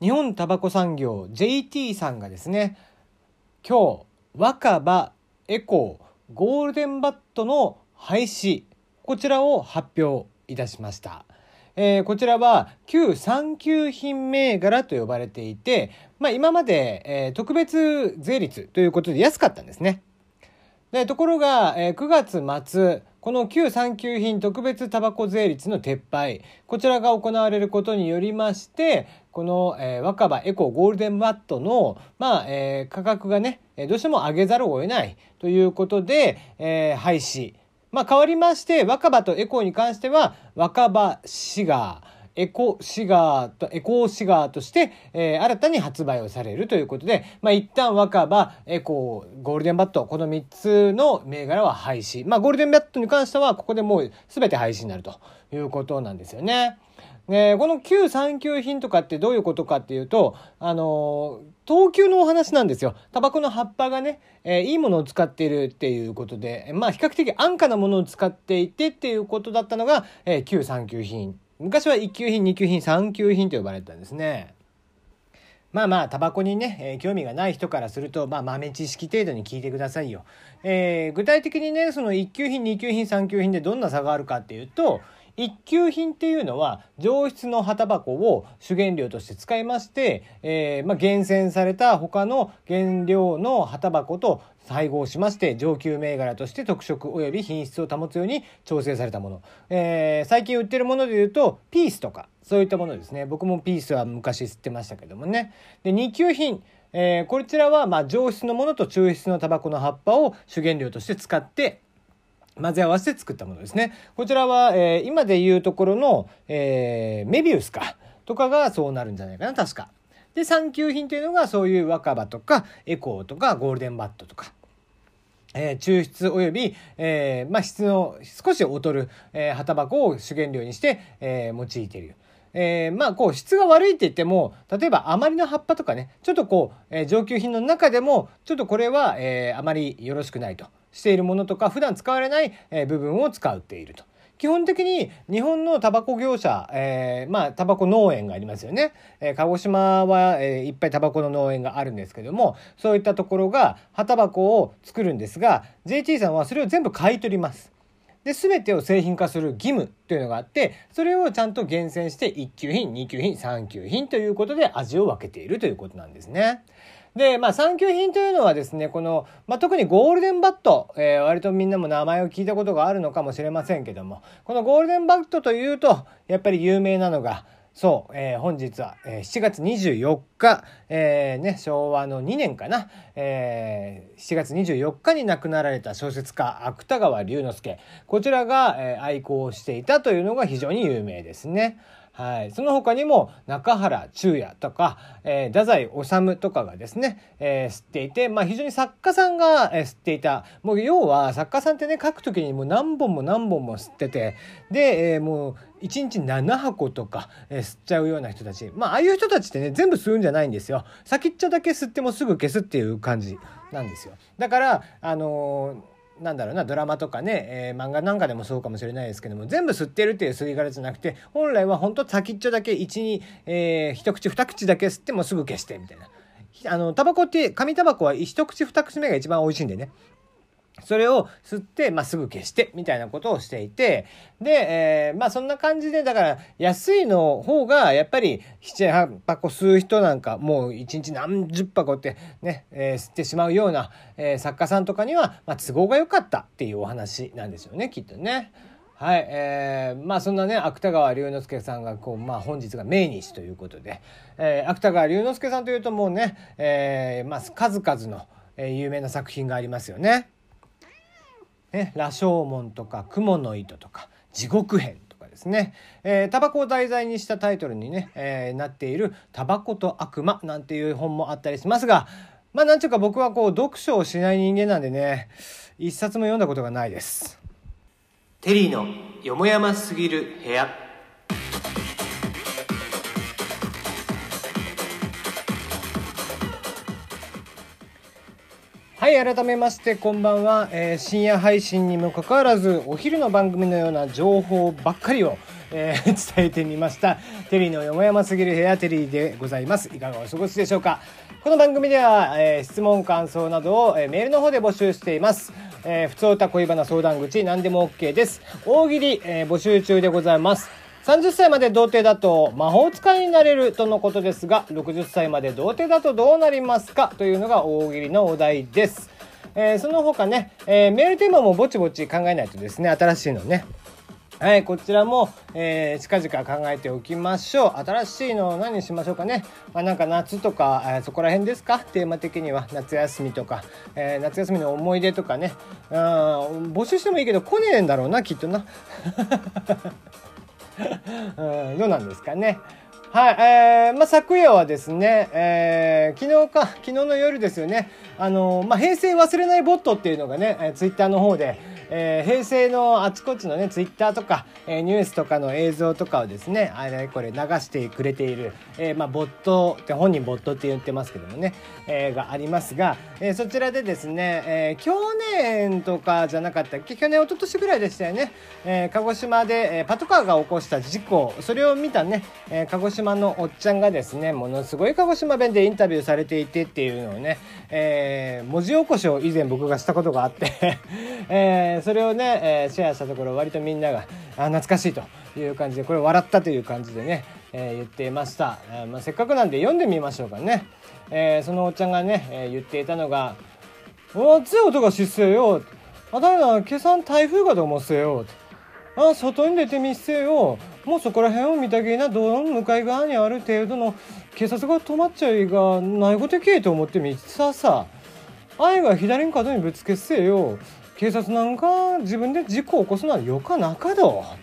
日本タバコ産業 JT さんがですね今日若葉エコーゴールデンバットの廃止こちらを発表いたしました。えー、こちらは旧産休品銘柄と呼ばれていて、まあ、今まで、えー、特別税率ということで安かったんですね。でところが、えー、9月末この旧産休品特別タバコ税率の撤廃。こちらが行われることによりましてこの、えー、若葉エコゴールデンワットの、まあえー、価格がねどうしても上げざるを得ない。ということで、えー、廃止。まあ、変わりまして若葉とエコーに関しては若葉シガー。エコシガーと、エコーシガーとして、えー、新たに発売をされるということで、まあ、一旦若葉、エコー、ゴールデンバット、この3つの銘柄は廃止。まあ、ゴールデンバットに関しては、ここでもう全て廃止になるということなんですよね。えー、この旧産休品とかってどういうことかっていうと、あの、等級のお話なんですよ。タバコの葉っぱがね、えー、いいものを使っているっていうことで、まあ比較的安価なものを使っていてっていうことだったのが、えー、旧産休品。昔は1級品、2級品、3級品と呼ばれてたんですね。まあまあ、タバコにね、えー、興味がない人からすると、まあ豆知識程度に聞いてくださいよ。えー、具体的にね、その1級品、2級品、3級品でどんな差があるかっていうと、一級品っていうのは上質の葉タバコを主原料として使いまして、えー、まあ、厳選された他の原料の葉タバコと配合しまして上級銘柄として特色及び品質を保つように調整されたもの、えー、最近売ってるものでいうとピースとかそういったものですね僕もピースは昔吸ってましたけどもねで2級品えー、こちらはま上質のものと抽出のタバコの葉っぱを主原料として使って混ぜ合わせて作ったものですね。こちらは、えー、今でいうところの、えー、メビウスか、とかがそうなるんじゃないかな、確か。で、産休品というのがそういう若葉とか、エコーとか、ゴールデンバットとか。えー、抽出及び、えー、まあ、質の少し劣る、えー、葉タバコを主原料にして、え、用いている。え、まあこう質が悪いって言っても例えばあまりの葉っぱとかねちょっとこう、え、上級品の中でもちょっとこれは、え、あまりよろしくないとしているものとか普段使われないえ部分を使っていると。基本的に日本のタバコ業者、えー、まあタバコ農園がありますよね、えー、鹿児島は、えー、いっぱいタバコの農園があるんですけどもそういったところが葉タバコを作るんですが JT さんはそれを全部買い取ります。で全てを製品化する義務というのがあってそれをちゃんと厳選して1級品2級品3級品ということで味を分けているということなんですね。で、まあ、産休品というのはですね、この、まあ、特にゴールデンバット、えー、割とみんなも名前を聞いたことがあるのかもしれませんけども、このゴールデンバットというと、やっぱり有名なのが、そう、えー、本日は、えー、7月24日、えー、ね、昭和の2年かな、えー、7月24日に亡くなられた小説家、芥川龍之介。こちらが、えー、愛好していたというのが非常に有名ですね。はい、その他にも中原中也とか、えー、太宰治とかがですね、えー、吸っていて、まあ、非常に作家さんが、えー、吸っていた。もう要は作家さんってね書く時にもう何本も何本も吸っててで、えー、もう1日7箱とか、えー、吸っちゃうような人たち。まあああいう人たちってね全部吸うんじゃないんですよ。先っちょだけ吸ってもすぐ消すっていう感じなんですよ。だからあのーなんだろうなドラマとかね、えー、漫画なんかでもそうかもしれないですけども全部吸ってるっていう吸い殻じゃなくて本来はほんと先っちょだけ12、えー、一口二口だけ吸ってもすぐ消してみたいな。あのタバコって紙タバコは一口二口目が一番美味しいんでねそれを吸って、まあ、すぐ消してみたいなことをしていてで、えー、まあそんな感じでだから安いの方がやっぱり78箱吸う人なんかもう1日何十箱ってね、えー、吸ってしまうような、えー、作家さんとかには、まあ、都合が良かったっていうお話なんですよねきっとね。はい、えー、まあそんなね芥川龍之介さんがこう、まあ、本日が命日ということで、えー、芥川龍之介さんというともうね、えーまあ、数々の、えー、有名な作品がありますよね。ね、羅生門とか雲の糸とか地獄編とかですね、えー、タバコを題材にしたタイトルにね、えー、なっている「タバコと悪魔」なんていう本もあったりしますがまあなんちゅうか僕はこう読書をしない人間なんでね一冊も読んだことがないです。テリーのよもやますぎる部屋はい改めましてこんばんは、えー、深夜配信にもかかわらずお昼の番組のような情報ばっかりを、えー、伝えてみました。テリーのよもやますぎる部屋テリーでございます。いかがお過ごしでしょうか。この番組では、えー、質問感想などを、え、メールの方で募集しています。えー、普通歌恋バナ相談口何でも OK です。大喜利、え、募集中でございます。30歳まで童貞だと魔法使いになれるとのことですが60歳まで童貞だとどうなりますか？というのが大喜利のお題ですえー、その他ね、えー、メールテーマもぼちぼち考えないとですね、新しいのね。はい、こちらも、えー、近々考えておきましょう。新しいの何にしましょうかね？まあ、なんか夏とか、えー、そこら辺ですか？テーマ的には。夏休みとか、えー、夏休みの思い出とかね。うん、募集してもいいけど、来ねえんだろうな、きっとな。うん、どうなんですかね。はい、えー、まあ、昨夜はですね、えー、昨日か、昨日の夜ですよね、あの、まあ、平成忘れないボットっていうのがね、えー、ツイッターの方で、えー、平成のあちこちのね、ツイッターとか、えー、ニュースとかの映像とかをですね、あれこれ流してくれている、えー、まあ、ボットって本人ボットって言ってますけどもね、えー、がありますが、えー、そちらでですね、えー、去年とかじゃなかったっけ去年一昨年ぐらいでしたよね、えー、鹿児島で、えー、パトカーが起こした事故、それを見たね、えー、鹿児島のおっちゃんがですね、ものすごい鹿児島弁でインタビューされていてっていうのをね、えー、文字起こしを以前僕がしたことがあって えー、それをね、え、シェアしたところ割とみんながあ懐かしいという感じでこれ笑ったという感じでね、え、言っていました、えまあ、せっかくなんで読んでみましょうかね、え、そのおっちゃんがね、え、言っていたのが「お熱い音がしっせよ」あたりな今朝台風かと思っせよ」あ外に出てみっせよ。もうそこら辺を見たけな道路の向かい側にある程度の警察が止まっちゃいがないことけえと思ってみささ。愛が左に角にぶつけっせよ。警察なんか自分で事故を起こすのはよかなかどっ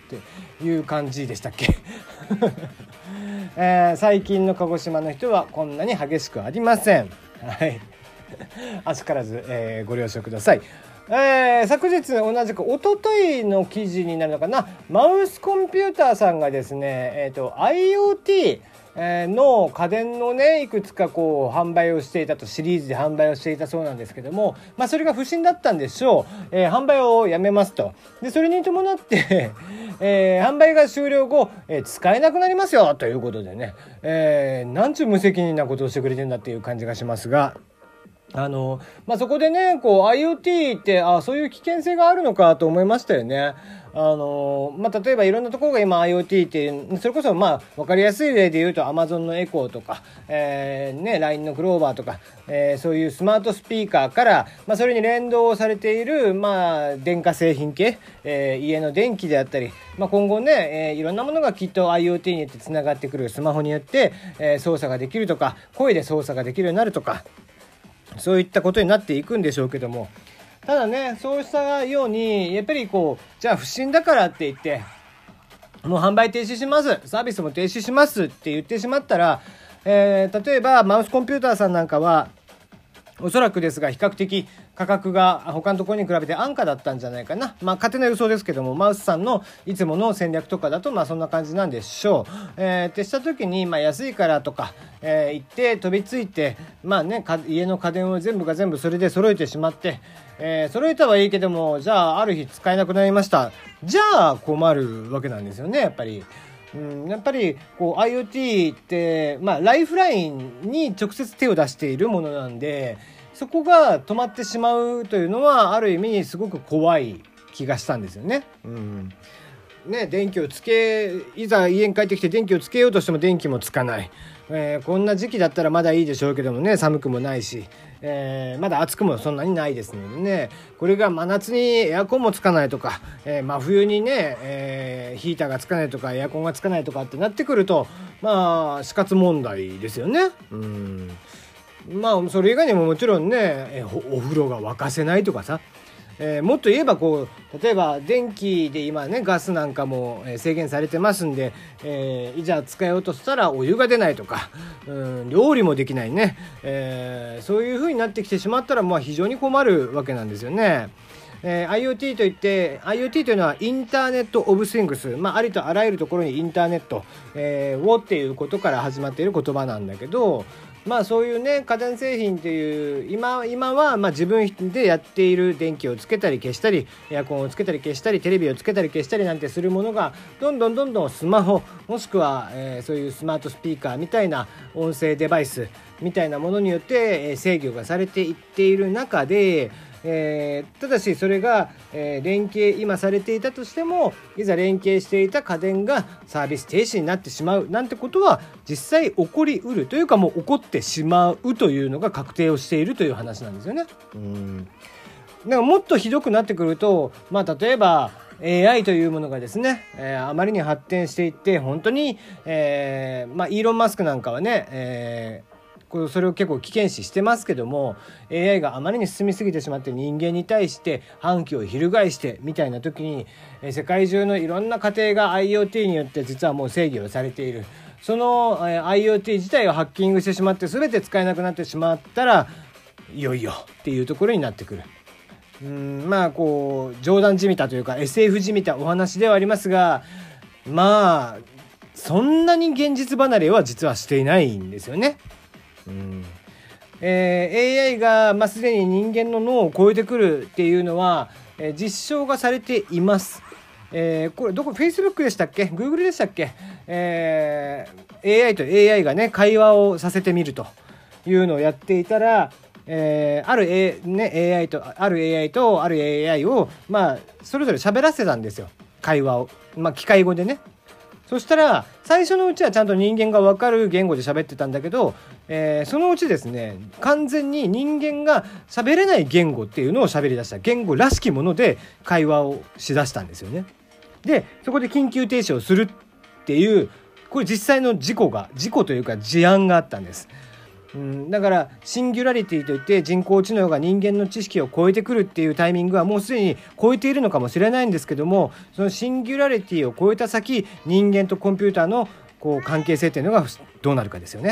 ていう感じでしたっけ？えー、最近の鹿児島の人はこんなに激しくありません。はい。あしからず、えー、ご了承ください。えー、昨日同じく一昨日の記事になるのかな。マウスコンピューターさんがですね、えーと IoT の家電のねいくつかこう販売をしていたとシリーズで販売をしていたそうなんですけども、まあ、それが不審だったんでしょう、えー、販売をやめますと。でそれに伴って えー、販売が終了後、えー、使えなくなりますよということでね、えー、なんちゅう無責任なことをしてくれてんだっていう感じがしますが。あの、まあ、そこでね、こう IoT って、あそういう危険性があるのかと思いましたよね。あのまあ、例えばいろんなところが今 IoT ってそれこそまあ分かりやすい例で言うと Amazon のエコーとか、えーね、LINE のクローバーとか、えー、そういうスマートスピーカーから、まあ、それに連動されている、まあ、電化製品系、えー、家の電気であったり、まあ、今後ね、えー、いろんなものがきっと IoT によってつながってくるスマホによって、えー、操作ができるとか声で操作ができるようになるとかそういったことになっていくんでしょうけども。ただね、そうしたように、やっぱりこう、じゃあ不審だからって言って、もう販売停止します、サービスも停止しますって言ってしまったら、えー、例えばマウスコンピューターさんなんかは、おそらくですが、比較的価格が他のところに比べて安価だったんじゃないかな。まあ、勝手な予想ですけども、マウスさんのいつもの戦略とかだと、まあ、そんな感じなんでしょう。えー、ってした時に、まあ、安いからとか、えー、行って飛びついて、まあね、家の家電を全部が全部それで揃えてしまって、えー、揃えたはいいけども、じゃあ、ある日使えなくなりました。じゃあ、困るわけなんですよね、やっぱり。うん、やっぱりこう IoT って、まあ、ライフラインに直接手を出しているものなんでそこが止まってしまうというのはある意味すごく怖い気がしたんですよね。うんね、電気をつけいざ家に帰ってきて電気をつけようとしても電気もつかない、えー、こんな時期だったらまだいいでしょうけどもね寒くもないし、えー、まだ暑くもそんなにないですのでねこれが真夏にエアコンもつかないとか、えー、真冬にね、えヒーターがつかないとかエアコンがつかないとかってなってくるとまあ死活問題ですよね。うんまあそれ以外にももちろんねお風呂が沸かせないとかさえー、もっと言えばこう例えば電気で今ねガスなんかも制限されてますんで、えー、いざ使いようとしたらお湯が出ないとか、うん、料理もできないね、えー、そういう風になってきてしまったらまあ非常に困るわけなんですよね。えー、IoT といって IoT というのはインターネット・オブ・スイングス、まあ、ありとあらゆるところにインターネット、えー、をっていうことから始まっている言葉なんだけどまあそういうね家電製品っていう今今はまあ自分でやっている電気をつけたり消したりエアコンをつけたり消したりテレビをつけたり消したりなんてするものがどんどんどんどんスマホもしくは、えー、そういうスマートスピーカーみたいな音声デバイスみたいなものによって制御がされていっている中でえー、ただしそれが、えー、連携今されていたとしてもいざ連携していた家電がサービス停止になってしまうなんてことは実際起こりうるというかもう起こってしまうというのが確定をしているという話なんですよね。うんだからもっとひどくなってくると、まあ、例えば AI というものがですね、えー、あまりに発展していって本当に、えーまあ、イーロン・マスクなんかはね、えーそれを結構危険視してますけども AI があまりに進みすぎてしまって人間に対して反旗を翻してみたいな時に世界中のいろんな家庭が IoT によって実はもう制御をされているその IoT 自体をハッキングしてしまって全て使えなくなってしまったらいよいよっていうところになってくる。うんまあこう冗談じみたというか SF じみたお話ではありますがまあそんなに現実離れは実はしていないんですよね。うん。えー、AI が、まあ、すでに人間の脳を超えてくるっていうのは、えー、実証がされています。えー、これどこ Facebook でしたっけ？Google でしたっけ、えー、AI と AI がね会話をさせてみるというのをやっていたら、えー、ある、A ね、AI とある AI とある AI を、まあ、それぞれ喋らせたんですよ。会話を、まあ、機械語でね。そしたら最初のうちはちゃんと人間が分かる言語で喋ってたんだけど、えー、そのうちですね完全に人間が喋れない言語っていうのを喋りだした言語らしきもので会話をしだしたんですよね。でそこで緊急停止をするっていうこれ実際の事故が事故というか事案があったんです。うん、だからシンギュラリティといって人工知能が人間の知識を超えてくるっていうタイミングはもうすでに超えているのかもしれないんですけどもそのシンギュラリティを超えた先人間とコンピューターのこう関係性っていうのがどうなるかですよね。